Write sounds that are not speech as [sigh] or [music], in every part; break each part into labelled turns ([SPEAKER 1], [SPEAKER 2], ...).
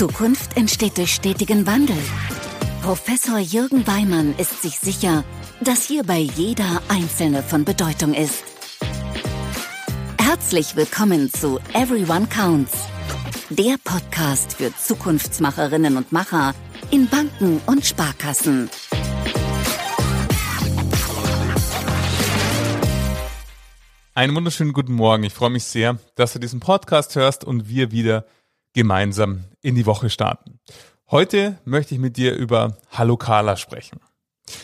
[SPEAKER 1] Zukunft entsteht durch stetigen Wandel. Professor Jürgen Weimann ist sich sicher, dass hierbei jeder Einzelne von Bedeutung ist. Herzlich willkommen zu Everyone Counts, der Podcast für Zukunftsmacherinnen und Macher in Banken und Sparkassen.
[SPEAKER 2] Einen wunderschönen guten Morgen. Ich freue mich sehr, dass du diesen Podcast hörst und wir wieder gemeinsam in die Woche starten. Heute möchte ich mit dir über Hallo Carla sprechen.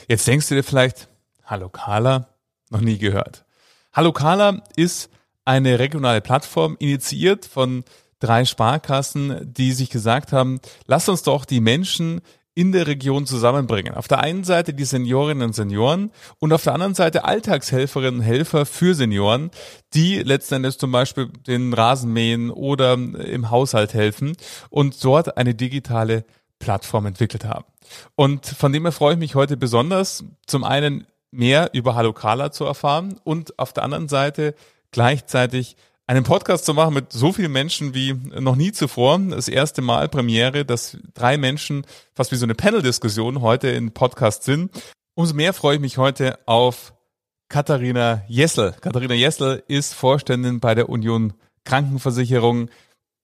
[SPEAKER 2] Jetzt denkst du dir vielleicht, Hallo Carla, noch nie gehört. Hallo Carla ist eine regionale Plattform, initiiert von drei Sparkassen, die sich gesagt haben, lass uns doch die Menschen in der Region zusammenbringen. Auf der einen Seite die Seniorinnen und Senioren und auf der anderen Seite Alltagshelferinnen und Helfer für Senioren, die letzten Endes zum Beispiel den Rasen mähen oder im Haushalt helfen und dort eine digitale Plattform entwickelt haben. Und von dem her freue ich mich heute besonders, zum einen mehr über Hallo Kala zu erfahren und auf der anderen Seite gleichzeitig einen Podcast zu machen mit so vielen Menschen wie noch nie zuvor. Das erste Mal Premiere, dass drei Menschen fast wie so eine Panel-Diskussion heute in Podcast sind. Umso mehr freue ich mich heute auf Katharina Jessel. Katharina Jessel ist Vorständin bei der Union Krankenversicherung.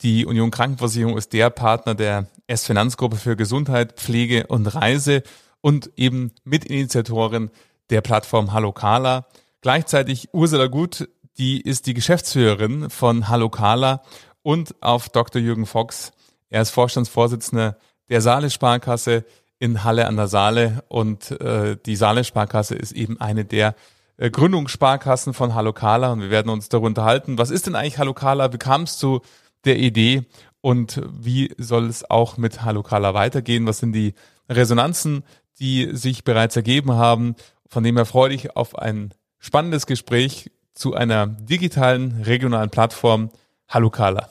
[SPEAKER 2] Die Union Krankenversicherung ist der Partner der S-Finanzgruppe für Gesundheit, Pflege und Reise und eben Mitinitiatorin der Plattform Hallo Kala. Gleichzeitig Ursula Gut die ist die Geschäftsführerin von Hallo Carla und auf Dr. Jürgen Fox. Er ist Vorstandsvorsitzender der Saale Sparkasse in Halle an der Saale und äh, die Saale Sparkasse ist eben eine der äh, Gründungssparkassen von Hallo Carla und wir werden uns darüber unterhalten. Was ist denn eigentlich Hallo Carla? Wie kam es zu der Idee und wie soll es auch mit Hallo Carla weitergehen? Was sind die Resonanzen, die sich bereits ergeben haben? Von dem her freue ich auf ein spannendes Gespräch zu einer digitalen regionalen Plattform. Hallo Carla.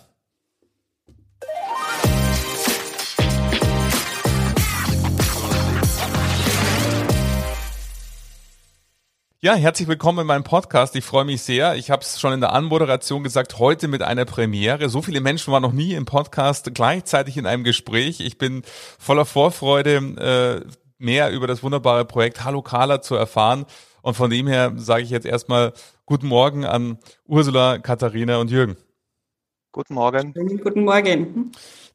[SPEAKER 2] Ja, herzlich willkommen in meinem Podcast. Ich freue mich sehr. Ich habe es schon in der Anmoderation gesagt, heute mit einer Premiere. So viele Menschen waren noch nie im Podcast gleichzeitig in einem Gespräch. Ich bin voller Vorfreude, äh, mehr über das wunderbare Projekt Hallo Carla zu erfahren. Und von dem her sage ich jetzt erstmal guten Morgen an Ursula, Katharina und Jürgen.
[SPEAKER 3] Guten Morgen.
[SPEAKER 4] Guten Morgen.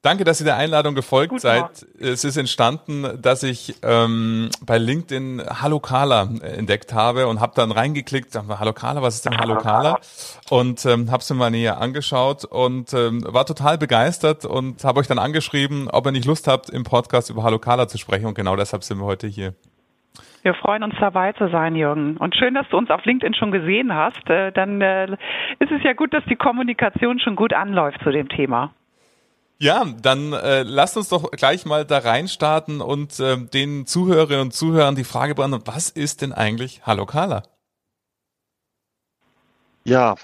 [SPEAKER 2] Danke, dass ihr der Einladung gefolgt Guten seid. Morgen. Es ist entstanden, dass ich ähm, bei LinkedIn Hallo Carla entdeckt habe und habe dann reingeklickt, dachte, Hallo Carla, was ist denn Hallo Carla? Und ähm, habe es mir mal näher angeschaut und ähm, war total begeistert und habe euch dann angeschrieben, ob ihr nicht Lust habt, im Podcast über Hallo Carla zu sprechen. Und genau deshalb sind wir heute hier.
[SPEAKER 4] Wir freuen uns dabei zu sein, Jürgen. Und schön, dass du uns auf LinkedIn schon gesehen hast. Äh, dann äh, ist es ja gut, dass die Kommunikation schon gut anläuft zu dem Thema.
[SPEAKER 2] Ja, dann äh, lasst uns doch gleich mal da reinstarten und äh, den Zuhörerinnen und Zuhörern die Frage beantworten, was ist denn eigentlich Hallo Carla?
[SPEAKER 3] Ja,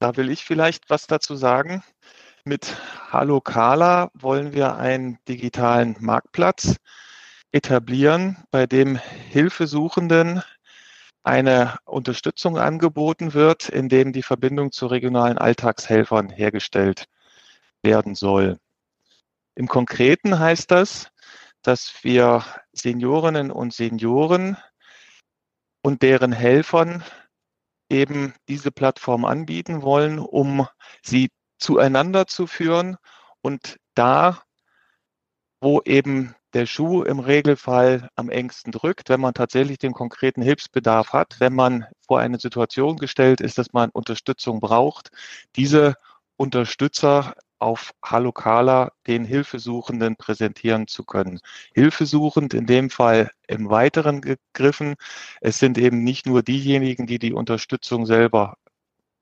[SPEAKER 3] da will ich vielleicht was dazu sagen. Mit Hallo Carla wollen wir einen digitalen Marktplatz etablieren, bei dem Hilfesuchenden eine Unterstützung angeboten wird, in dem die Verbindung zu regionalen Alltagshelfern hergestellt werden soll. Im Konkreten heißt das, dass wir Seniorinnen und Senioren und deren Helfern eben diese Plattform anbieten wollen, um sie zueinander zu führen und da, wo eben der Schuh im Regelfall am engsten drückt, wenn man tatsächlich den konkreten Hilfsbedarf hat, wenn man vor eine Situation gestellt ist, dass man Unterstützung braucht, diese Unterstützer auf Halokala den Hilfesuchenden präsentieren zu können. Hilfesuchend in dem Fall im weiteren gegriffen. Es sind eben nicht nur diejenigen, die die Unterstützung selber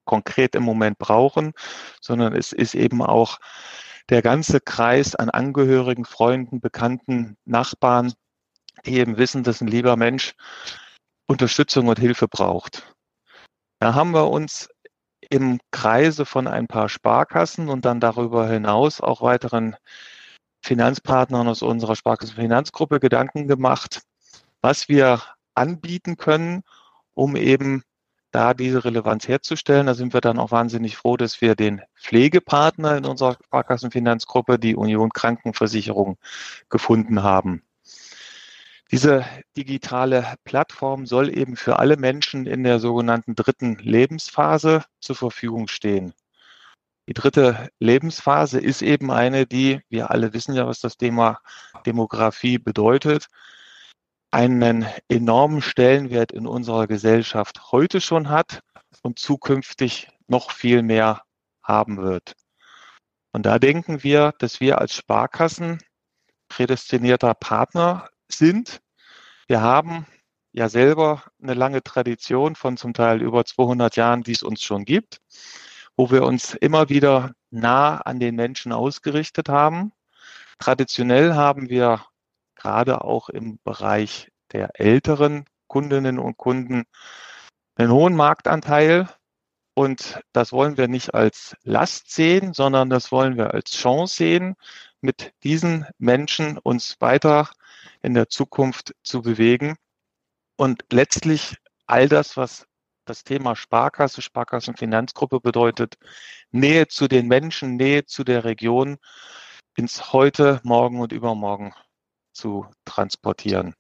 [SPEAKER 3] konkret im Moment brauchen, sondern es ist eben auch der ganze Kreis an Angehörigen, Freunden, Bekannten, Nachbarn, die eben wissen, dass ein lieber Mensch Unterstützung und Hilfe braucht. Da haben wir uns im Kreise von ein paar Sparkassen und dann darüber hinaus auch weiteren Finanzpartnern aus unserer Sparkassenfinanzgruppe Gedanken gemacht, was wir anbieten können, um eben da diese Relevanz herzustellen. Da sind wir dann auch wahnsinnig froh, dass wir den Pflegepartner in unserer Sparkassenfinanzgruppe, die Union Krankenversicherung, gefunden haben. Diese digitale Plattform soll eben für alle Menschen in der sogenannten dritten Lebensphase zur Verfügung stehen. Die dritte Lebensphase ist eben eine, die, wir alle wissen ja, was das Thema Demografie bedeutet, einen enormen Stellenwert in unserer Gesellschaft heute schon hat und zukünftig noch viel mehr haben wird. Und da denken wir, dass wir als Sparkassen prädestinierter Partner sind. Wir haben ja selber eine lange Tradition von zum Teil über 200 Jahren, die es uns schon gibt wo wir uns immer wieder nah an den Menschen ausgerichtet haben. Traditionell haben wir gerade auch im Bereich der älteren Kundinnen und Kunden einen hohen Marktanteil. Und das wollen wir nicht als Last sehen, sondern das wollen wir als Chance sehen, mit diesen Menschen uns weiter in der Zukunft zu bewegen und letztlich all das, was das Thema Sparkasse, Sparkassenfinanzgruppe bedeutet Nähe zu den Menschen, Nähe zu der Region ins Heute, Morgen und Übermorgen zu transportieren.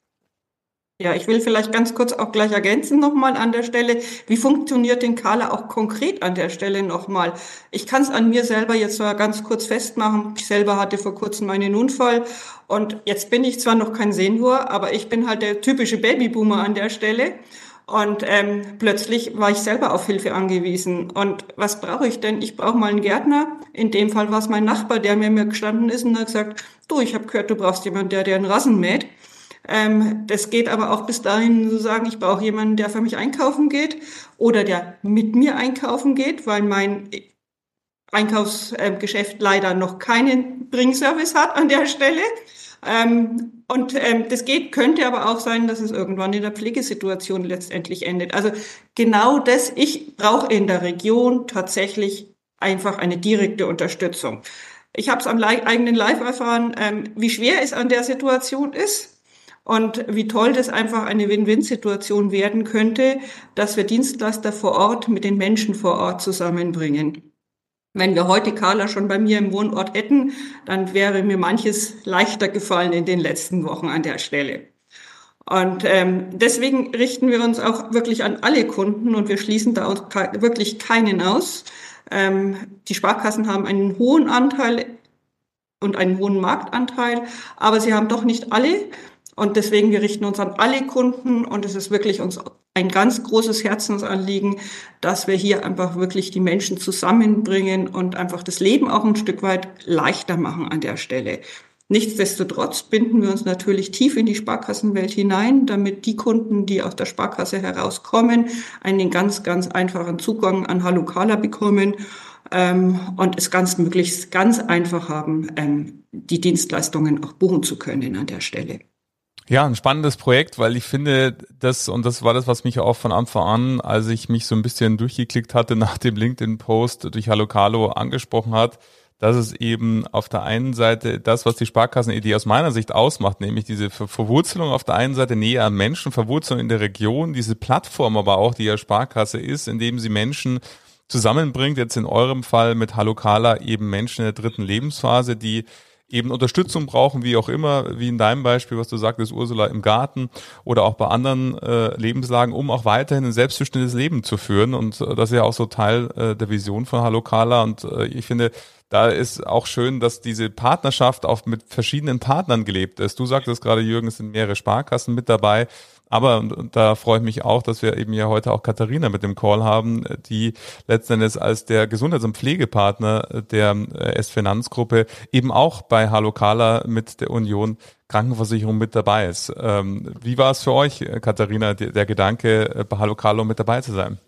[SPEAKER 5] Ja, ich will vielleicht ganz kurz auch gleich ergänzen nochmal an der Stelle. Wie funktioniert den Kala auch konkret an der Stelle nochmal? Ich kann es an mir selber jetzt mal ganz kurz festmachen. Ich selber hatte vor kurzem einen Unfall und jetzt bin ich zwar noch kein Senior, aber ich bin halt der typische Babyboomer an der Stelle. Und ähm, plötzlich war ich selber auf Hilfe angewiesen. Und was brauche ich denn? Ich brauche mal einen Gärtner. In dem Fall war es mein Nachbar, der mir, mir gestanden ist und hat gesagt, du, ich habe gehört, du brauchst jemanden, der dir einen Rasen mäht. Ähm, das geht aber auch bis dahin zu sagen, ich brauche jemanden, der für mich einkaufen geht oder der mit mir einkaufen geht, weil mein Einkaufsgeschäft leider noch keinen Bringservice hat an der Stelle. Ähm, und ähm, das geht, könnte aber auch sein, dass es irgendwann in der Pflegesituation letztendlich endet. Also genau das, ich brauche in der Region tatsächlich einfach eine direkte Unterstützung. Ich habe es am eigenen Live erfahren, ähm, wie schwer es an der Situation ist und wie toll das einfach eine Win-Win-Situation werden könnte, dass wir Dienstleister vor Ort mit den Menschen vor Ort zusammenbringen. Wenn wir heute Carla schon bei mir im Wohnort hätten, dann wäre mir manches leichter gefallen in den letzten Wochen an der Stelle. Und ähm, deswegen richten wir uns auch wirklich an alle Kunden und wir schließen da uns wirklich keinen aus. Ähm, die Sparkassen haben einen hohen Anteil und einen hohen Marktanteil, aber sie haben doch nicht alle. Und deswegen, wir richten uns an alle Kunden und es ist wirklich uns ein ganz großes Herzensanliegen, dass wir hier einfach wirklich die Menschen zusammenbringen und einfach das Leben auch ein Stück weit leichter machen an der Stelle. Nichtsdestotrotz binden wir uns natürlich tief in die Sparkassenwelt hinein, damit die Kunden, die aus der Sparkasse herauskommen, einen ganz, ganz einfachen Zugang an Halukala bekommen ähm, und es ganz möglichst ganz einfach haben, ähm, die Dienstleistungen auch buchen zu können an der Stelle.
[SPEAKER 2] Ja, ein spannendes Projekt, weil ich finde, das, und das war das, was mich auch von Anfang an, als ich mich so ein bisschen durchgeklickt hatte [laughs] nach dem LinkedIn-Post durch Hallo Carlo angesprochen hat, dass es eben auf der einen Seite das, was die Sparkassenidee aus meiner Sicht ausmacht, nämlich diese Ver Verwurzelung auf der einen Seite näher an Menschen, Verwurzelung in der Region, diese Plattform aber auch, die ja Sparkasse ist, indem sie Menschen zusammenbringt, jetzt in eurem Fall mit Hallo Carla eben Menschen in der dritten Lebensphase, die eben Unterstützung brauchen, wie auch immer, wie in deinem Beispiel, was du sagtest, Ursula, im Garten oder auch bei anderen äh, Lebenslagen, um auch weiterhin ein selbstbestimmtes Leben zu führen. Und äh, das ist ja auch so Teil äh, der Vision von Hallo Carla. Und äh, ich finde, da ist auch schön, dass diese Partnerschaft auch mit verschiedenen Partnern gelebt ist. Du sagtest gerade, Jürgen, es sind mehrere Sparkassen mit dabei. Aber, und, da freue ich mich auch, dass wir eben ja heute auch Katharina mit dem Call haben, die letzten Endes als der Gesundheits- und Pflegepartner der äh, S-Finanzgruppe eben auch bei Hallo Kala mit der Union Krankenversicherung mit dabei ist. Ähm, wie war es für euch, Katharina, der, der Gedanke, bei Hallo Carlo mit dabei zu sein?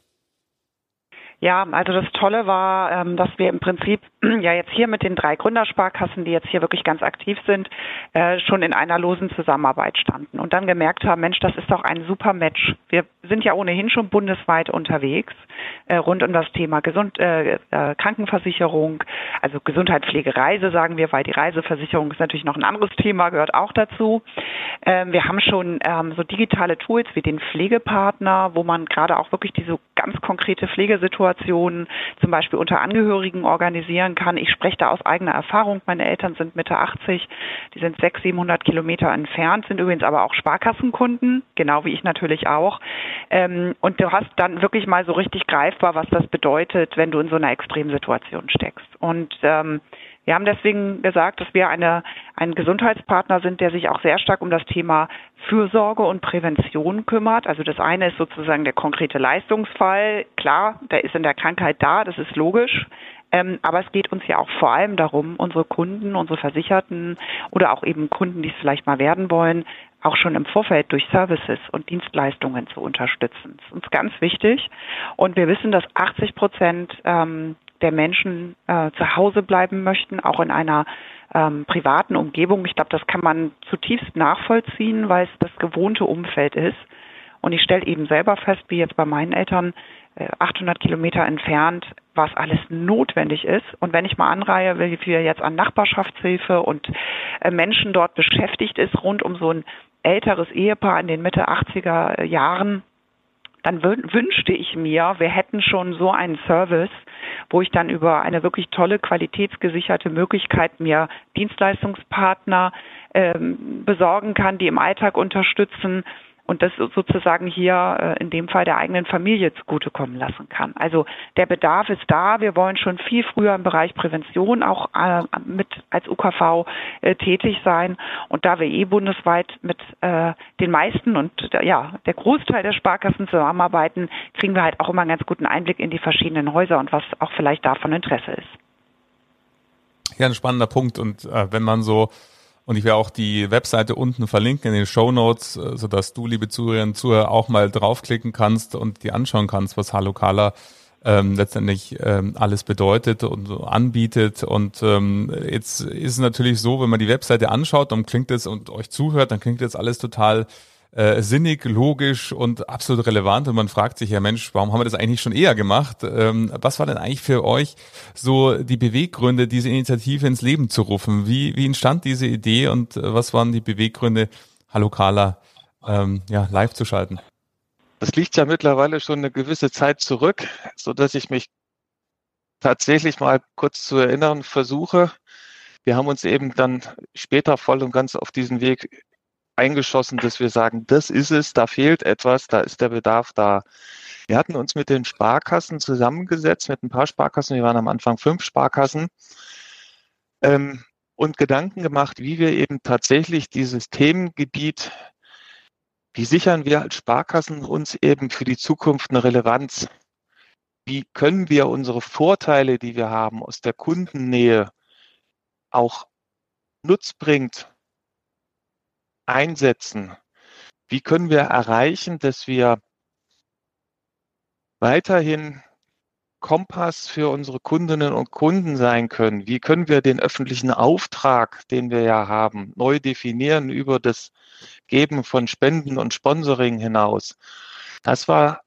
[SPEAKER 4] Ja, also das Tolle war, ähm, dass wir im Prinzip ja jetzt hier mit den drei Gründersparkassen, die jetzt hier wirklich ganz aktiv sind, äh, schon in einer losen Zusammenarbeit standen und dann gemerkt haben, Mensch, das ist doch ein super Match. Wir sind ja ohnehin schon bundesweit unterwegs äh, rund um das Thema Gesund, äh, Krankenversicherung, also Gesundheit, Pflege, Reise sagen wir, weil die Reiseversicherung ist natürlich noch ein anderes Thema, gehört auch dazu. Ähm, wir haben schon ähm, so digitale Tools wie den Pflegepartner, wo man gerade auch wirklich diese ganz konkrete Pflegesituation Situationen zum Beispiel unter Angehörigen organisieren kann. Ich spreche da aus eigener Erfahrung. Meine Eltern sind Mitte 80, die sind 600, 700 Kilometer entfernt, sind übrigens aber auch Sparkassenkunden, genau wie ich natürlich auch. Ähm, und du hast dann wirklich mal so richtig greifbar, was das bedeutet, wenn du in so einer Extremsituation steckst. Und ähm, wir haben deswegen gesagt, dass wir eine, ein Gesundheitspartner sind, der sich auch sehr stark um das Thema Fürsorge und Prävention kümmert. Also das eine ist sozusagen der konkrete Leistungsfall. Klar, der ist in der Krankheit da, das ist logisch. Ähm, aber es geht uns ja auch vor allem darum, unsere Kunden, unsere Versicherten oder auch eben Kunden, die es vielleicht mal werden wollen, auch schon im Vorfeld durch Services und Dienstleistungen zu unterstützen. Das ist uns ganz wichtig. Und wir wissen, dass 80 Prozent ähm, der Menschen äh, zu Hause bleiben möchten, auch in einer ähm, privaten Umgebung. Ich glaube, das kann man zutiefst nachvollziehen, weil es das gewohnte Umfeld ist. Und ich stelle eben selber fest, wie jetzt bei meinen Eltern, äh, 800 Kilometer entfernt, was alles notwendig ist. Und wenn ich mal anreihe, wie viel jetzt an Nachbarschaftshilfe und äh, Menschen dort beschäftigt ist, rund um so ein älteres Ehepaar in den Mitte 80er Jahren, dann wünschte ich mir, wir hätten schon so einen Service, wo ich dann über eine wirklich tolle, qualitätsgesicherte Möglichkeit mir Dienstleistungspartner ähm, besorgen kann, die im Alltag unterstützen und das sozusagen hier äh, in dem Fall der eigenen Familie zugutekommen lassen kann. Also der Bedarf ist da. Wir wollen schon viel früher im Bereich Prävention auch äh, mit als UKV äh, tätig sein. Und da wir eh bundesweit mit den meisten und ja der Großteil der Sparkassen zusammenarbeiten, kriegen wir halt auch immer einen ganz guten Einblick in die verschiedenen Häuser und was auch vielleicht davon Interesse ist.
[SPEAKER 2] Ja, ein spannender Punkt. Und äh, wenn man so und ich werde auch die Webseite unten verlinken in den Show Notes, äh, sodass du, liebe Zuhörerinnen und Zuhörer, auch mal draufklicken kannst und dir anschauen kannst, was Hallo Kala ähm, letztendlich ähm, alles bedeutet und anbietet. Und ähm, jetzt ist es natürlich so, wenn man die Webseite anschaut, dann klingt es und euch zuhört, dann klingt jetzt alles total äh, sinnig, logisch und absolut relevant. Und man fragt sich ja, Mensch, warum haben wir das eigentlich schon eher gemacht? Ähm, was war denn eigentlich für euch so die Beweggründe, diese Initiative ins Leben zu rufen? Wie, wie entstand diese Idee und äh, was waren die Beweggründe, Hallo Carla ähm, ja, live zu schalten?
[SPEAKER 3] Das liegt ja mittlerweile schon eine gewisse Zeit zurück, so dass ich mich tatsächlich mal kurz zu erinnern versuche. Wir haben uns eben dann später voll und ganz auf diesen Weg eingeschossen, dass wir sagen, das ist es, da fehlt etwas, da ist der Bedarf da. Wir hatten uns mit den Sparkassen zusammengesetzt, mit ein paar Sparkassen, wir waren am Anfang fünf Sparkassen, ähm, und Gedanken gemacht, wie wir eben tatsächlich dieses Themengebiet, wie sichern wir als Sparkassen uns eben für die Zukunft eine Relevanz? Wie können wir unsere Vorteile, die wir haben aus der Kundennähe, auch nutzbringend einsetzen? Wie können wir erreichen, dass wir weiterhin Kompass für unsere Kundinnen und Kunden sein können? Wie können wir den öffentlichen Auftrag, den wir ja haben, neu definieren über das Geben von Spenden und Sponsoring hinaus? Das war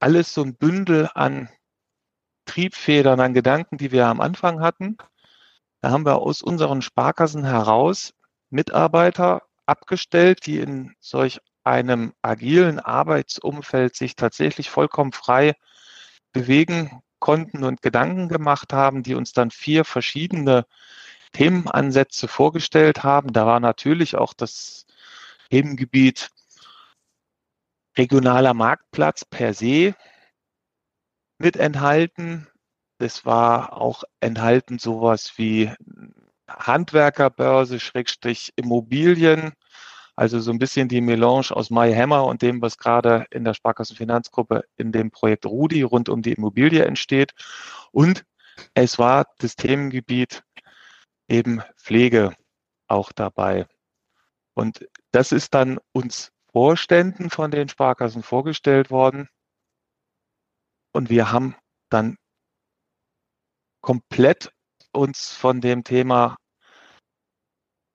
[SPEAKER 3] alles so ein Bündel an Triebfedern, an Gedanken, die wir am Anfang hatten. Da haben wir aus unseren Sparkassen heraus Mitarbeiter abgestellt, die in solch einem agilen Arbeitsumfeld sich tatsächlich vollkommen frei bewegen konnten und Gedanken gemacht haben, die uns dann vier verschiedene Themenansätze vorgestellt haben. Da war natürlich auch das Themengebiet regionaler Marktplatz per se mit enthalten. Es war auch enthalten sowas wie Handwerkerbörse, Schrägstrich Immobilien, also so ein bisschen die Melange aus MyHammer und dem, was gerade in der Sparkassenfinanzgruppe in dem Projekt Rudi rund um die Immobilie entsteht. Und es war das Themengebiet eben Pflege auch dabei. Und das ist dann uns Vorständen von den Sparkassen vorgestellt worden. Und wir haben dann komplett uns von dem Thema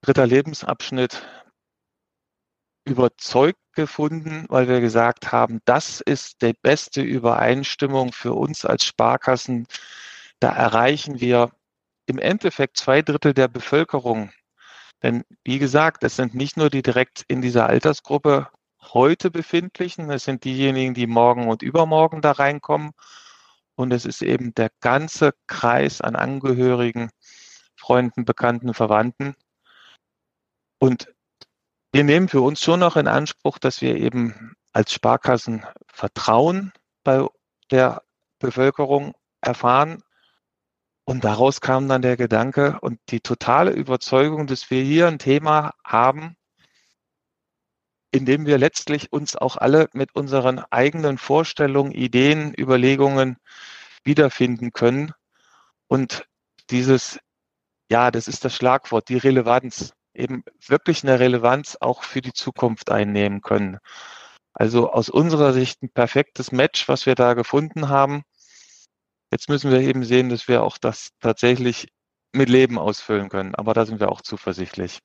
[SPEAKER 3] dritter Lebensabschnitt überzeugt gefunden, weil wir gesagt haben, das ist die beste Übereinstimmung für uns als Sparkassen. Da erreichen wir im Endeffekt zwei Drittel der Bevölkerung. Denn wie gesagt, es sind nicht nur die direkt in dieser Altersgruppe heute befindlichen, es sind diejenigen, die morgen und übermorgen da reinkommen. Und es ist eben der ganze Kreis an Angehörigen, Freunden, Bekannten, Verwandten. Und wir nehmen für uns schon noch in Anspruch, dass wir eben als Sparkassen Vertrauen bei der Bevölkerung erfahren. Und daraus kam dann der Gedanke und die totale Überzeugung, dass wir hier ein Thema haben, in dem wir letztlich uns auch alle mit unseren eigenen Vorstellungen, Ideen, Überlegungen wiederfinden können. Und dieses, ja, das ist das Schlagwort, die Relevanz eben wirklich eine Relevanz auch für die Zukunft einnehmen können. Also aus unserer Sicht ein perfektes Match, was wir da gefunden haben. Jetzt müssen wir eben sehen, dass wir auch das tatsächlich mit Leben ausfüllen können. Aber da sind wir auch zuversichtlich.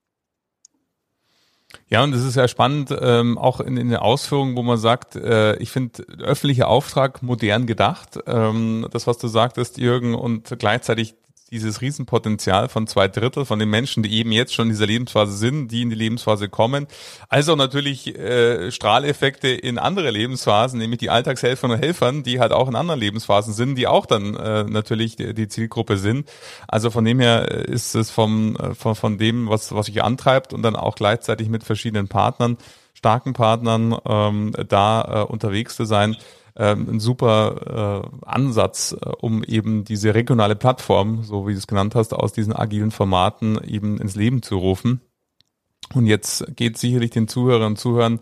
[SPEAKER 2] Ja, und es ist ja spannend, ähm, auch in, in den Ausführungen, wo man sagt, äh, ich finde öffentlicher Auftrag modern gedacht. Ähm, das, was du sagtest, Jürgen, und gleichzeitig dieses Riesenpotenzial von zwei Drittel von den Menschen, die eben jetzt schon in dieser Lebensphase sind, die in die Lebensphase kommen, als auch natürlich äh, Strahleffekte in andere Lebensphasen, nämlich die Alltagshelferinnen und Helfern, die halt auch in anderen Lebensphasen sind, die auch dann äh, natürlich die, die Zielgruppe sind. Also von dem her ist es vom, äh, von, von dem, was, was sich antreibt und dann auch gleichzeitig mit verschiedenen Partnern, starken Partnern ähm, da äh, unterwegs zu sein, ähm, ein super äh, Ansatz, äh, um eben diese regionale Plattform, so wie du es genannt hast, aus diesen agilen Formaten eben ins Leben zu rufen. Und jetzt geht sicherlich den Zuhörern und Zuhörern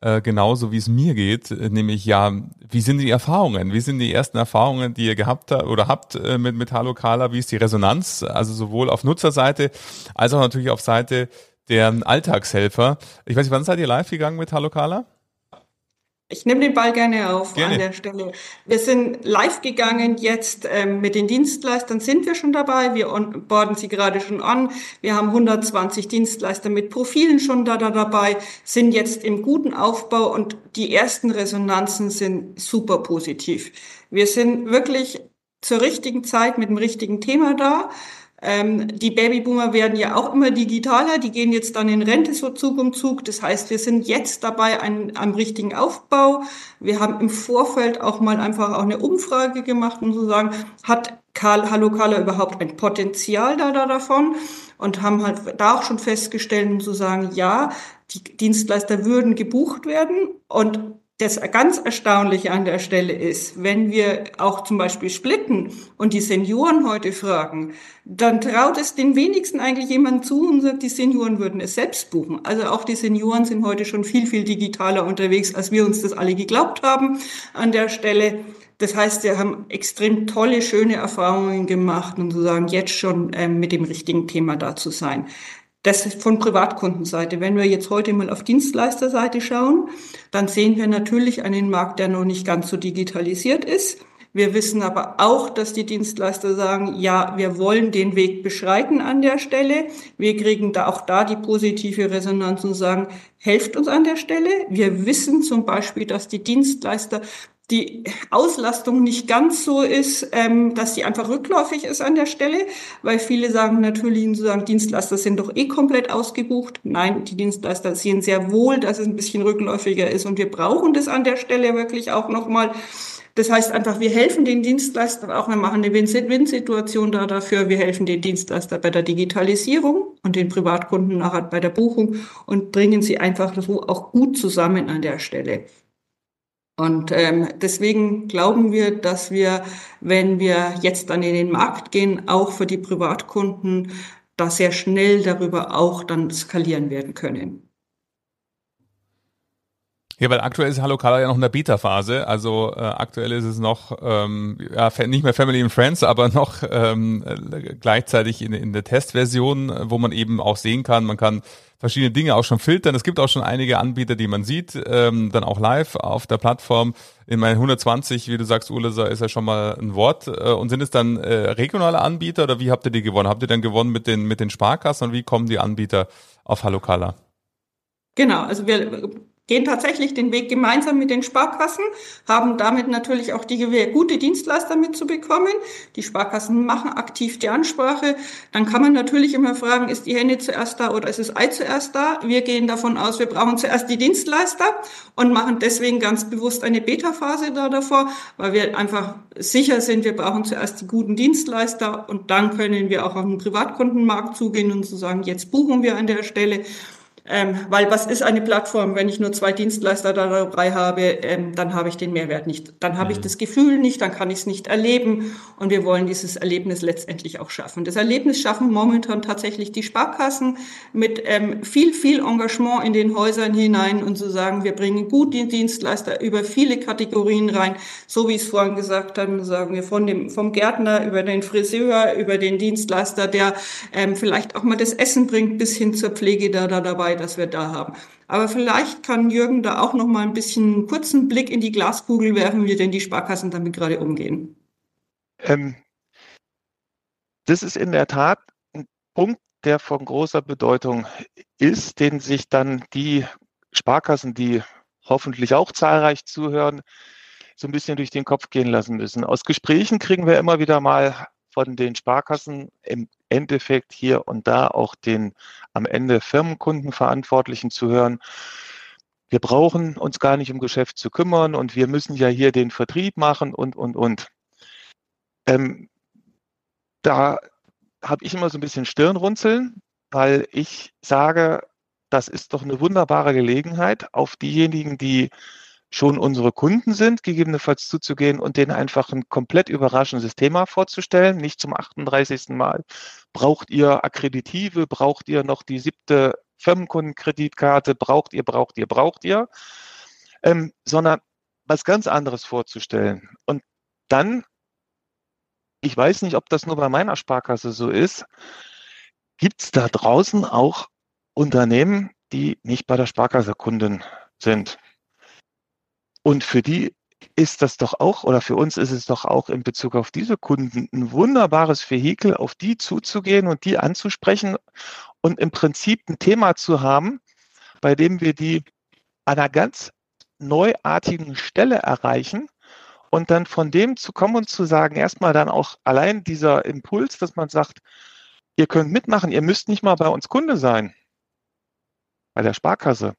[SPEAKER 2] äh, genauso wie es mir geht, äh, nämlich ja, wie sind die Erfahrungen? Wie sind die ersten Erfahrungen, die ihr gehabt habt oder habt äh, mit, Carla? Wie ist die Resonanz? Also sowohl auf Nutzerseite als auch natürlich auf Seite der Alltagshelfer. Ich weiß nicht, wann seid ihr live gegangen mit Hallo Carla?
[SPEAKER 5] Ich nehme den Ball gerne auf gerne. an der Stelle. Wir sind live gegangen jetzt ähm, mit den Dienstleistern, sind wir schon dabei. Wir borden sie gerade schon an. Wir haben 120 Dienstleister mit Profilen schon da, da dabei, sind jetzt im guten Aufbau und die ersten Resonanzen sind super positiv. Wir sind wirklich zur richtigen Zeit mit dem richtigen Thema da. Ähm, die Babyboomer werden ja auch immer digitaler, die gehen jetzt dann in Rente so Zug um Zug. Das heißt, wir sind jetzt dabei ein, am richtigen Aufbau. Wir haben im Vorfeld auch mal einfach auch eine Umfrage gemacht, um zu sagen, hat Karl, Hallo Carla überhaupt ein Potenzial da, da davon? Und haben halt da auch schon festgestellt, um zu sagen, ja, die Dienstleister würden gebucht werden und das ganz Erstaunliche an der Stelle ist, wenn wir auch zum Beispiel splitten und die Senioren heute fragen, dann traut es den wenigsten eigentlich jemand zu und sagt, die Senioren würden es selbst buchen. Also auch die Senioren sind heute schon viel, viel digitaler unterwegs, als wir uns das alle geglaubt haben an der Stelle. Das heißt, wir haben extrem tolle, schöne Erfahrungen gemacht und sozusagen jetzt schon ähm, mit dem richtigen Thema da zu sein. Das ist von Privatkundenseite. Wenn wir jetzt heute mal auf Dienstleisterseite schauen, dann sehen wir natürlich einen Markt, der noch nicht ganz so digitalisiert ist. Wir wissen aber auch, dass die Dienstleister sagen, ja, wir wollen den Weg beschreiten an der Stelle. Wir kriegen da auch da die positive Resonanz und sagen, helft uns an der Stelle. Wir wissen zum Beispiel, dass die Dienstleister die Auslastung nicht ganz so ist, ähm, dass sie einfach rückläufig ist an der Stelle, weil viele sagen natürlich, sagen, Dienstleister sind doch eh komplett ausgebucht. Nein, die Dienstleister sehen sehr wohl, dass es ein bisschen rückläufiger ist und wir brauchen das an der Stelle wirklich auch nochmal. Das heißt einfach, wir helfen den Dienstleistern auch, wir machen eine Win-Win-Situation da dafür. Wir helfen den Dienstleister bei der Digitalisierung und den Privatkunden nachher bei der Buchung und bringen sie einfach so auch gut zusammen an der Stelle. Und ähm, deswegen glauben wir, dass wir, wenn wir jetzt dann in den Markt gehen, auch für die Privatkunden, da sehr schnell darüber auch dann skalieren werden können.
[SPEAKER 2] Ja, weil aktuell ist Hallo Kala ja noch in der Beta-Phase. Also äh, aktuell ist es noch ähm, ja, nicht mehr Family and Friends, aber [laughs] noch ähm, äh, gleichzeitig in, in der Testversion, wo man eben auch sehen kann, man kann verschiedene Dinge auch schon filtern. Es gibt auch schon einige Anbieter, die man sieht, ähm, dann auch live auf der Plattform. In meinen 120, wie du sagst, Ule, ist ja schon mal ein Wort. Äh, und sind es dann äh, regionale Anbieter oder wie habt ihr die gewonnen? Habt ihr dann gewonnen mit den, mit den Sparkassen und wie kommen die Anbieter auf Hallo Kala?
[SPEAKER 5] Genau, also wir gehen tatsächlich den Weg gemeinsam mit den Sparkassen, haben damit natürlich auch die Gewähr, gute Dienstleister mitzubekommen. Die Sparkassen machen aktiv die Ansprache. Dann kann man natürlich immer fragen, ist die Henne zuerst da oder ist das Ei zuerst da? Wir gehen davon aus, wir brauchen zuerst die Dienstleister und machen deswegen ganz bewusst eine Beta-Phase da davor, weil wir einfach sicher sind, wir brauchen zuerst die guten Dienstleister und dann können wir auch auf den Privatkundenmarkt zugehen und zu sagen, jetzt buchen wir an der Stelle. Ähm, weil was ist eine Plattform, wenn ich nur zwei Dienstleister dabei habe, ähm, dann habe ich den Mehrwert nicht. Dann habe mhm. ich das Gefühl nicht, dann kann ich es nicht erleben und wir wollen dieses Erlebnis letztendlich auch schaffen. Das Erlebnis schaffen momentan tatsächlich die Sparkassen mit ähm, viel, viel Engagement in den Häusern hinein und zu sagen, wir bringen gut die Dienstleister über viele Kategorien rein, so wie ich es vorhin gesagt habe, sagen wir von dem, vom Gärtner über den Friseur, über den Dienstleister, der ähm, vielleicht auch mal das Essen bringt, bis hin zur Pflege da, da dabei dabei, das wir da haben. Aber vielleicht kann Jürgen da auch noch mal ein bisschen einen kurzen Blick in die Glaskugel werfen, wie denn die Sparkassen damit gerade umgehen. Ähm,
[SPEAKER 3] das ist in der Tat ein Punkt, der von großer Bedeutung ist, den sich dann die Sparkassen, die hoffentlich auch zahlreich zuhören, so ein bisschen durch den Kopf gehen lassen müssen. Aus Gesprächen kriegen wir immer wieder mal von den Sparkassen im Endeffekt hier und da auch den am Ende Firmenkundenverantwortlichen zu hören. Wir brauchen uns gar nicht um Geschäft zu kümmern und wir müssen ja hier den Vertrieb machen und, und, und. Ähm, da habe ich immer so ein bisschen Stirnrunzeln, weil ich sage, das ist doch eine wunderbare Gelegenheit, auf diejenigen, die schon unsere Kunden sind, gegebenenfalls zuzugehen und denen einfach ein komplett überraschendes Thema vorzustellen, nicht zum 38. Mal. Braucht ihr Akkreditive? Braucht ihr noch die siebte Firmenkundenkreditkarte? Braucht ihr, braucht ihr, braucht ihr? Ähm, sondern was ganz anderes vorzustellen. Und dann, ich weiß nicht, ob das nur bei meiner Sparkasse so ist, gibt es da draußen auch Unternehmen, die nicht bei der Sparkasse Kunden sind. Und für die ist das doch auch, oder für uns ist es doch auch in Bezug auf diese Kunden ein wunderbares Vehikel, auf die zuzugehen und die anzusprechen und im Prinzip ein Thema zu haben, bei dem wir die an einer ganz neuartigen Stelle erreichen und dann von dem zu kommen und zu sagen, erstmal dann auch allein dieser Impuls, dass man sagt, ihr könnt mitmachen, ihr müsst nicht mal bei uns Kunde sein, bei der Sparkasse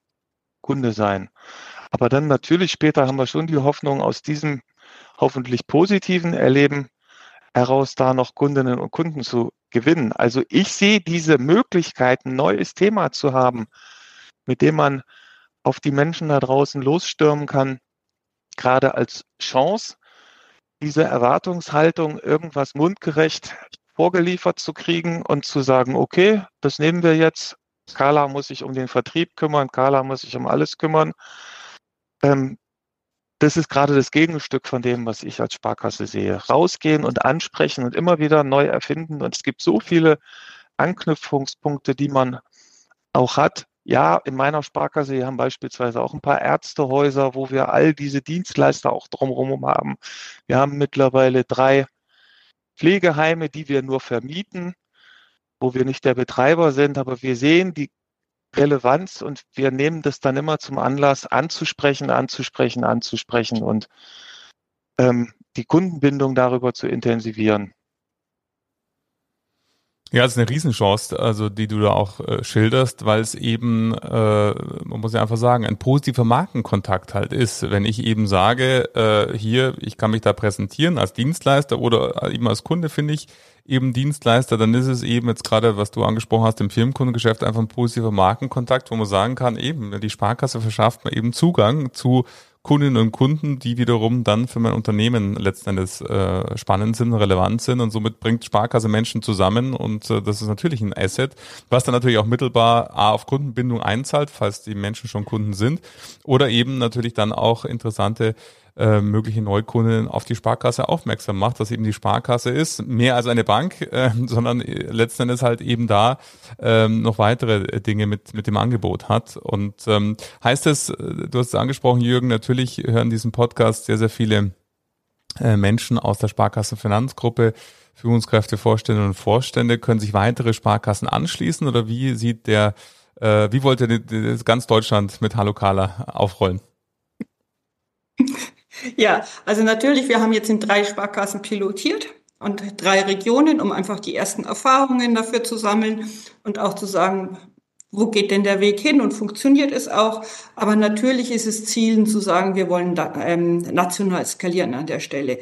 [SPEAKER 3] Kunde sein. Aber dann natürlich später haben wir schon die Hoffnung, aus diesem hoffentlich positiven Erleben heraus da noch Kundinnen und Kunden zu gewinnen. Also ich sehe diese Möglichkeit, ein neues Thema zu haben, mit dem man auf die Menschen da draußen losstürmen kann, gerade als Chance, diese Erwartungshaltung, irgendwas mundgerecht vorgeliefert zu kriegen und zu sagen, okay, das nehmen wir jetzt. Carla muss sich um den Vertrieb kümmern, Carla muss sich um alles kümmern. Ähm, das ist gerade das Gegenstück von dem, was ich als Sparkasse sehe. Rausgehen und ansprechen und immer wieder neu erfinden. Und es gibt so viele Anknüpfungspunkte, die man auch hat. Ja, in meiner Sparkasse, wir haben beispielsweise auch ein paar Ärztehäuser, wo wir all diese Dienstleister auch drumherum haben. Wir haben mittlerweile drei Pflegeheime, die wir nur vermieten, wo wir nicht der Betreiber sind, aber wir sehen die Relevanz und wir nehmen das dann immer zum Anlass, anzusprechen, anzusprechen, anzusprechen und ähm, die Kundenbindung darüber zu intensivieren.
[SPEAKER 2] Ja, es ist eine Riesenchance, also die du da auch äh, schilderst, weil es eben, äh, man muss ja einfach sagen, ein positiver Markenkontakt halt ist. Wenn ich eben sage, äh, hier, ich kann mich da präsentieren als Dienstleister oder eben als Kunde, finde ich, eben Dienstleister, dann ist es eben jetzt gerade, was du angesprochen hast, im Firmenkundengeschäft einfach ein positiver Markenkontakt, wo man sagen kann, eben, die Sparkasse verschafft mir eben Zugang zu Kundinnen und Kunden, die wiederum dann für mein Unternehmen letztendlich äh, spannend sind, relevant sind und somit bringt Sparkasse Menschen zusammen und äh, das ist natürlich ein Asset, was dann natürlich auch mittelbar A auf Kundenbindung einzahlt, falls die Menschen schon Kunden sind oder eben natürlich dann auch interessante äh, mögliche Neukunden auf die Sparkasse aufmerksam macht, dass eben die Sparkasse ist, mehr als eine Bank, äh, sondern letzten Endes halt eben da ähm, noch weitere Dinge mit, mit dem Angebot hat. Und ähm, heißt es, du hast es angesprochen, Jürgen, natürlich hören diesen Podcast sehr, sehr viele äh, Menschen aus der Sparkasse Finanzgruppe, Führungskräfte, Vorstände und Vorstände. Können sich weitere Sparkassen anschließen oder wie sieht der, äh, wie wollt ihr ganz Deutschland mit Hallo Kala aufrollen?
[SPEAKER 5] Ja, also natürlich, wir haben jetzt in drei Sparkassen pilotiert und drei Regionen, um einfach die ersten Erfahrungen dafür zu sammeln und auch zu sagen, wo geht denn der Weg hin und funktioniert es auch. Aber natürlich ist es Zielen zu sagen, wir wollen da, ähm, national skalieren an der Stelle.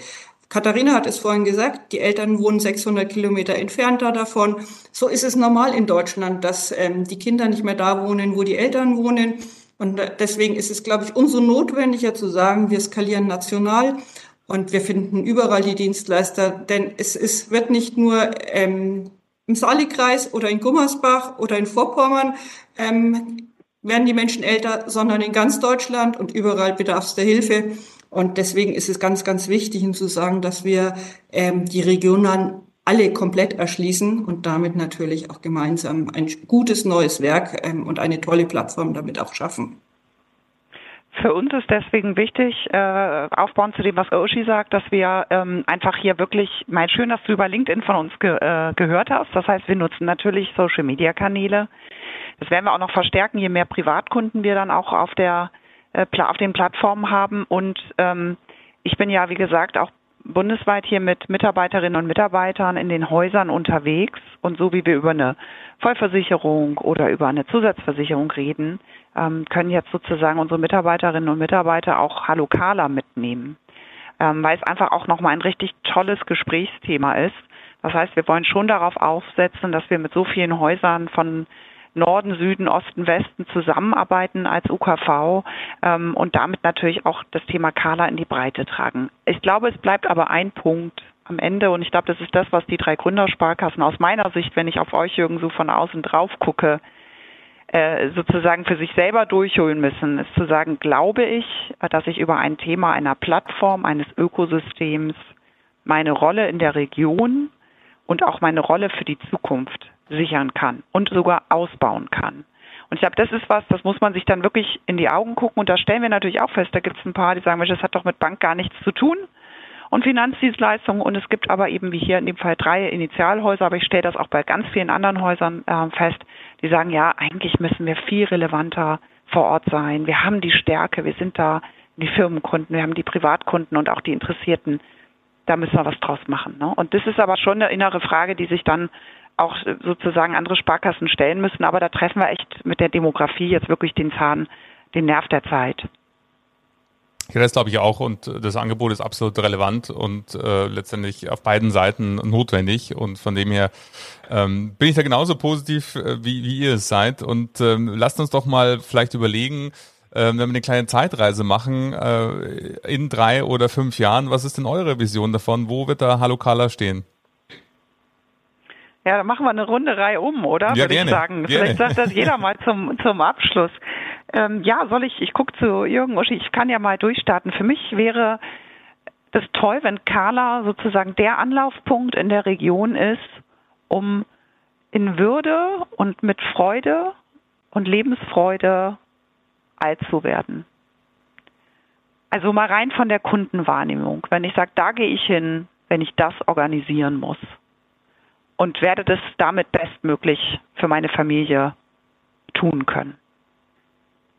[SPEAKER 5] Katharina hat es vorhin gesagt, die Eltern wohnen 600 Kilometer entfernter davon. So ist es normal in Deutschland, dass ähm, die Kinder nicht mehr da wohnen, wo die Eltern wohnen. Und deswegen ist es, glaube ich, umso notwendiger zu sagen, wir skalieren national und wir finden überall die Dienstleister, denn es ist, wird nicht nur ähm, im Salikreis oder in Gummersbach oder in Vorpommern ähm, werden die Menschen älter, sondern in ganz Deutschland und überall bedarf es der Hilfe. Und deswegen ist es ganz, ganz wichtig, zu sagen, dass wir ähm, die Regionen alle komplett erschließen und damit natürlich auch gemeinsam ein gutes neues Werk ähm, und eine tolle Plattform damit auch schaffen.
[SPEAKER 4] Für uns ist deswegen wichtig, äh, aufbauend zu dem, was Oshi sagt, dass wir ähm, einfach hier wirklich, mein schön, dass du über LinkedIn von uns ge äh, gehört hast. Das heißt, wir nutzen natürlich Social Media Kanäle. Das werden wir auch noch verstärken, je mehr Privatkunden wir dann auch auf der äh, auf den Plattformen haben. Und ähm, ich bin ja, wie gesagt, auch bundesweit hier mit Mitarbeiterinnen und Mitarbeitern in den Häusern unterwegs und so wie wir über eine Vollversicherung oder über eine Zusatzversicherung reden, ähm, können jetzt sozusagen unsere Mitarbeiterinnen und Mitarbeiter auch Halokala mitnehmen, ähm, weil es einfach auch nochmal ein richtig tolles Gesprächsthema ist. Das heißt, wir wollen schon darauf aufsetzen, dass wir mit so vielen Häusern von Norden, Süden, Osten, Westen zusammenarbeiten als UKV ähm, und damit natürlich auch das Thema Kala in die Breite tragen. Ich glaube, es bleibt aber ein Punkt am Ende und ich glaube, das ist das, was die drei Gründersparkassen aus meiner Sicht, wenn ich auf euch irgendwo von außen drauf gucke, äh, sozusagen für sich selber durchholen müssen, ist zu sagen, glaube ich, dass ich über ein Thema einer Plattform, eines Ökosystems meine Rolle in der Region und auch meine Rolle für die Zukunft sichern kann und sogar ausbauen kann. Und ich glaube, das ist was, das muss man sich dann wirklich in die Augen gucken. Und da stellen wir natürlich auch fest, da gibt es ein paar, die sagen, das hat doch mit Bank gar nichts zu tun und Finanzdienstleistungen. Und es gibt aber eben wie hier in dem Fall drei Initialhäuser, aber ich stelle das auch bei ganz vielen anderen Häusern äh, fest, die sagen, ja, eigentlich müssen wir viel relevanter vor Ort sein. Wir haben die Stärke, wir sind da die Firmenkunden, wir haben die Privatkunden und auch die Interessierten. Da müssen wir was draus machen. Ne? Und das ist aber schon eine innere Frage, die sich dann auch sozusagen andere Sparkassen stellen müssen. Aber da treffen wir echt mit der Demografie jetzt wirklich den Zahn, den Nerv der Zeit.
[SPEAKER 2] Ja, das glaube ich auch und das Angebot ist absolut relevant und äh, letztendlich auf beiden Seiten notwendig und von dem her ähm, bin ich da genauso positiv, äh, wie, wie ihr es seid und ähm, lasst uns doch mal vielleicht überlegen, ähm, wenn wir eine kleine Zeitreise machen, äh, in drei oder fünf Jahren, was ist denn eure Vision davon? Wo wird da Hallo Kala stehen?
[SPEAKER 4] Ja, dann machen wir eine Runde Reihe um, oder? Ja, Würde gerne, ich sagen. Gerne. Vielleicht sagt das jeder mal zum, [laughs] zum Abschluss. Ähm, ja, soll ich, ich gucke zu Jürgen Uschi, ich kann ja mal durchstarten. Für mich wäre das toll, wenn Carla sozusagen der Anlaufpunkt in der Region ist, um in Würde und mit Freude und Lebensfreude alt zu werden. Also mal rein von der Kundenwahrnehmung. Wenn ich sage, da gehe ich hin, wenn ich das organisieren muss und werde das damit bestmöglich für meine Familie tun können.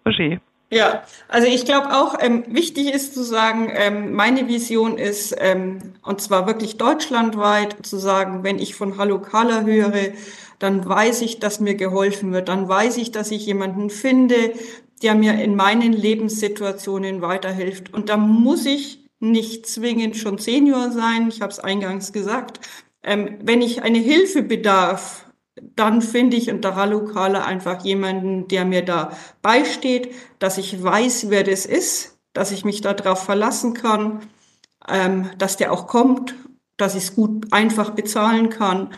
[SPEAKER 5] Uschi. Ja, also ich glaube auch, ähm, wichtig ist zu sagen, ähm, meine Vision ist, ähm, und zwar wirklich deutschlandweit, zu sagen, wenn ich von Hallo Kala höre, dann weiß ich, dass mir geholfen wird, dann weiß ich, dass ich jemanden finde, der mir in meinen Lebenssituationen weiterhilft. Und da muss ich nicht zwingend schon Senior sein, ich habe es eingangs gesagt, ähm, wenn ich eine Hilfe bedarf, dann finde ich unter Halokale einfach jemanden, der mir da beisteht, dass ich weiß, wer das ist, dass ich mich darauf verlassen kann, ähm, dass der auch kommt, dass ich es gut einfach bezahlen kann.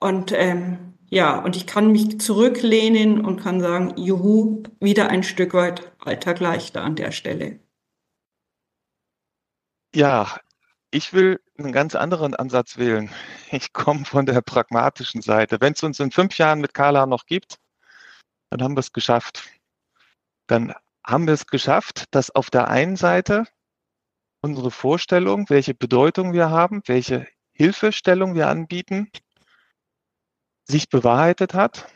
[SPEAKER 5] Und ähm, ja, und ich kann mich zurücklehnen und kann sagen, juhu, wieder ein Stück weit Alltag leichter an der Stelle.
[SPEAKER 3] Ja, ich will einen ganz anderen Ansatz wählen. Ich komme von der pragmatischen Seite. Wenn es uns in fünf Jahren mit Carla noch gibt, dann haben wir es geschafft. Dann haben wir es geschafft, dass auf der einen Seite unsere Vorstellung, welche Bedeutung wir haben, welche Hilfestellung wir anbieten, sich bewahrheitet hat.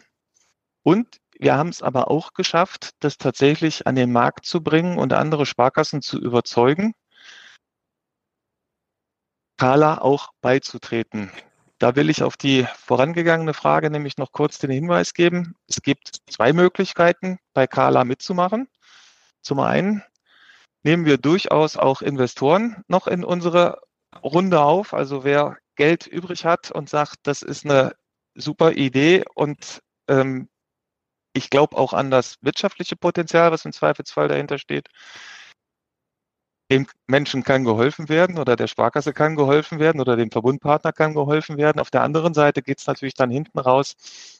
[SPEAKER 3] Und wir haben es aber auch geschafft, das tatsächlich an den Markt zu bringen und andere Sparkassen zu überzeugen, Carla auch beizutreten. Da will ich auf die vorangegangene Frage nämlich noch kurz den Hinweis geben. Es gibt zwei Möglichkeiten, bei Carla mitzumachen. Zum einen nehmen wir durchaus auch Investoren noch in unsere Runde auf. Also wer Geld übrig hat und sagt, das ist eine super Idee und ähm, ich glaube auch an das wirtschaftliche Potenzial, was im Zweifelsfall dahinter steht, dem Menschen kann geholfen werden oder der Sparkasse kann geholfen werden oder dem Verbundpartner kann geholfen werden. Auf der anderen Seite geht es natürlich dann hinten raus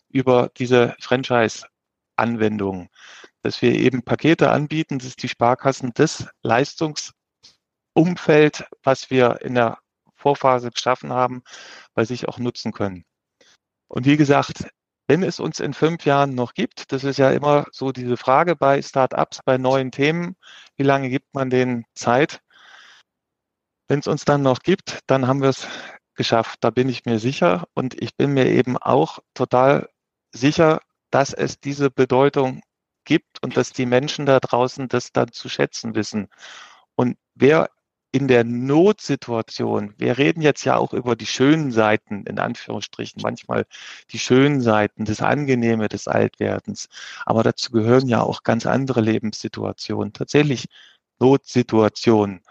[SPEAKER 3] über diese Franchise-Anwendungen, dass wir eben Pakete anbieten, dass die Sparkassen das Leistungsumfeld, was wir in der Vorphase geschaffen haben, bei sich auch nutzen können. Und wie gesagt, wenn es uns in fünf Jahren noch gibt, das ist ja immer so diese Frage bei Startups, bei neuen Themen, wie lange gibt man denen Zeit? Wenn es uns dann noch gibt, dann haben wir es geschafft. Da bin ich mir sicher. Und ich bin mir eben auch total sicher, dass es diese Bedeutung gibt und dass die Menschen da draußen das dann zu schätzen wissen. Und wer in der Notsituation, wir reden jetzt ja auch über die schönen Seiten, in Anführungsstrichen, manchmal die schönen Seiten, das Angenehme des Altwerdens. Aber dazu gehören ja auch ganz andere Lebenssituationen, tatsächlich Notsituationen.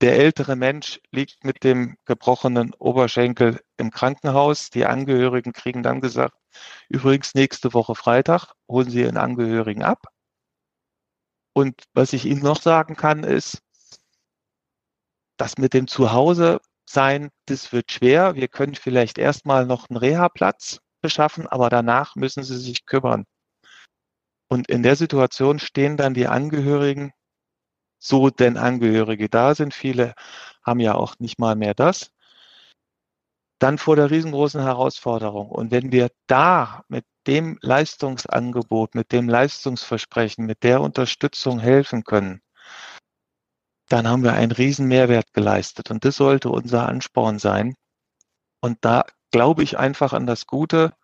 [SPEAKER 3] Der ältere Mensch liegt mit dem gebrochenen Oberschenkel im Krankenhaus. Die Angehörigen kriegen dann gesagt, übrigens nächste Woche Freitag holen Sie Ihren Angehörigen ab. Und was ich Ihnen noch sagen kann, ist, das mit dem Zuhause sein, das wird schwer. Wir können vielleicht erstmal noch einen Reha-Platz beschaffen, aber danach müssen sie sich kümmern. Und in der Situation stehen dann die Angehörigen, so denn Angehörige da sind, viele haben ja auch nicht mal mehr das, dann vor der riesengroßen Herausforderung. Und wenn wir da mit dem Leistungsangebot, mit dem Leistungsversprechen, mit der Unterstützung helfen können, dann haben wir einen riesen Mehrwert geleistet. Und das sollte unser Ansporn sein. Und da glaube ich einfach an das Gute,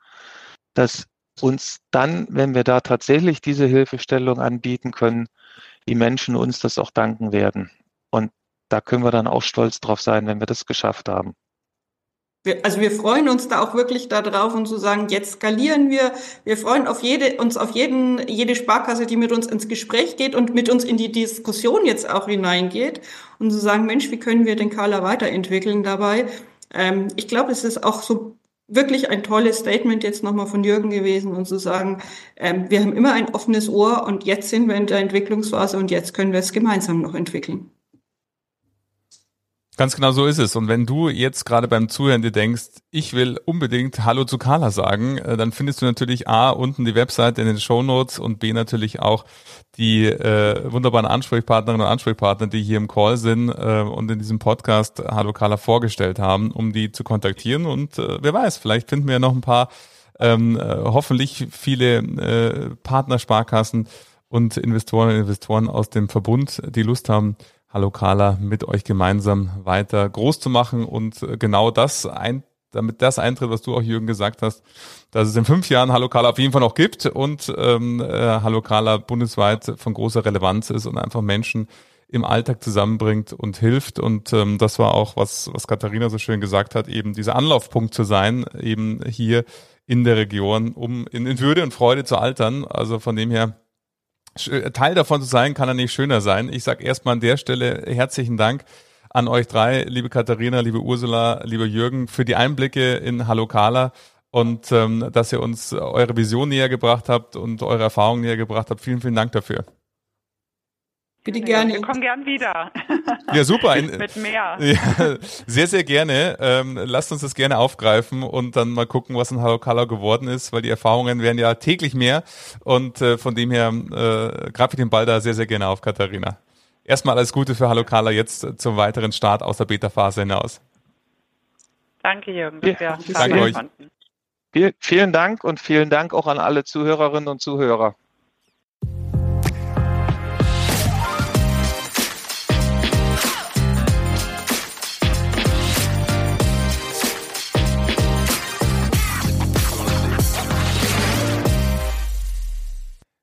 [SPEAKER 3] dass uns dann, wenn wir da tatsächlich diese Hilfestellung anbieten können, die Menschen uns das auch danken werden. Und da können wir dann auch stolz drauf sein, wenn wir das geschafft haben
[SPEAKER 5] wir, also wir freuen uns da auch wirklich darauf und zu sagen, jetzt skalieren wir. Wir freuen auf jede, uns auf jeden, jede Sparkasse, die mit uns ins Gespräch geht und mit uns in die Diskussion jetzt auch hineingeht und zu sagen, Mensch, wie können wir den Kala weiterentwickeln dabei? Ähm, ich glaube, es ist auch so wirklich ein tolles Statement jetzt nochmal von Jürgen gewesen und zu sagen, ähm, wir haben immer ein offenes Ohr und jetzt sind wir in der Entwicklungsphase und jetzt können wir es gemeinsam noch entwickeln.
[SPEAKER 2] Ganz genau so ist es. Und wenn du jetzt gerade beim Zuhören dir denkst, ich will unbedingt Hallo zu Carla sagen, äh, dann findest du natürlich A, unten die Webseite in den Show Notes und B, natürlich auch die äh, wunderbaren Ansprechpartnerinnen und Ansprechpartner, die hier im Call sind äh, und in diesem Podcast Hallo Carla vorgestellt haben, um die zu kontaktieren. Und äh, wer weiß, vielleicht finden wir ja noch ein paar, ähm, äh, hoffentlich viele äh, Partnersparkassen und Investoren und Investoren aus dem Verbund, die Lust haben, Hallo Carla, mit euch gemeinsam weiter groß zu machen und äh, genau das ein, damit das eintritt, was du auch Jürgen gesagt hast, dass es in fünf Jahren Hallo Carla auf jeden Fall noch gibt und ähm, äh, Hallo Carla bundesweit von großer Relevanz ist und einfach Menschen im Alltag zusammenbringt und hilft. Und ähm, das war auch, was, was Katharina so schön gesagt hat, eben dieser Anlaufpunkt zu sein, eben hier in der Region, um in, in Würde und Freude zu altern. Also von dem her Teil davon zu sein, kann er nicht schöner sein. Ich sage erstmal an der Stelle herzlichen Dank an euch drei, liebe Katharina, liebe Ursula, lieber Jürgen, für die Einblicke in Hallo Kala und ähm, dass ihr uns eure Vision näher gebracht habt und eure Erfahrungen näher gebracht habt. Vielen, vielen Dank dafür.
[SPEAKER 5] Bitte gerne.
[SPEAKER 4] Wir kommen gern wieder. [laughs]
[SPEAKER 2] Ja, super. [laughs]
[SPEAKER 4] Mit mehr.
[SPEAKER 2] Ja, sehr, sehr gerne. Ähm, lasst uns das gerne aufgreifen und dann mal gucken, was in Hallo Color geworden ist, weil die Erfahrungen werden ja täglich mehr. Und äh, von dem her äh, greife ich den Ball da sehr, sehr gerne auf, Katharina. Erstmal alles Gute für Hallo Color jetzt zum weiteren Start aus der Beta-Phase hinaus.
[SPEAKER 4] Danke, Jürgen, dass
[SPEAKER 3] Ja,
[SPEAKER 4] wir
[SPEAKER 2] danke euch.
[SPEAKER 3] vielen Dank und vielen Dank auch an alle Zuhörerinnen und Zuhörer.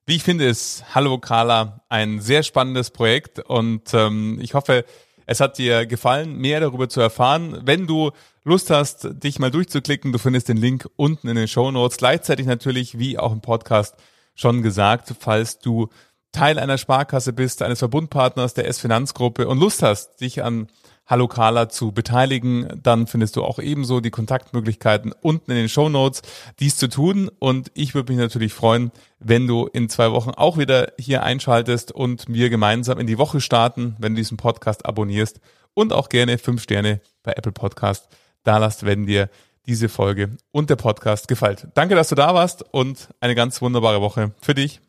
[SPEAKER 2] Wie ich finde, ist Hallo Carla ein sehr spannendes Projekt und ähm, ich hoffe, es hat dir gefallen, mehr darüber zu erfahren. Wenn du Lust hast, dich mal durchzuklicken, du findest den Link unten in den Show Notes. Gleichzeitig natürlich, wie auch im Podcast schon gesagt, falls du Teil einer Sparkasse bist, eines Verbundpartners der S-Finanzgruppe und Lust hast, dich an Hallo Carla zu beteiligen, dann findest du auch ebenso die Kontaktmöglichkeiten unten in den Show Notes, dies zu tun. Und ich würde mich natürlich freuen, wenn du in zwei Wochen auch wieder hier einschaltest und wir gemeinsam in die Woche starten, wenn du diesen Podcast abonnierst und auch gerne fünf Sterne bei Apple Podcast da lasst, wenn dir diese Folge und der Podcast gefällt. Danke, dass du da warst und eine ganz wunderbare Woche für dich.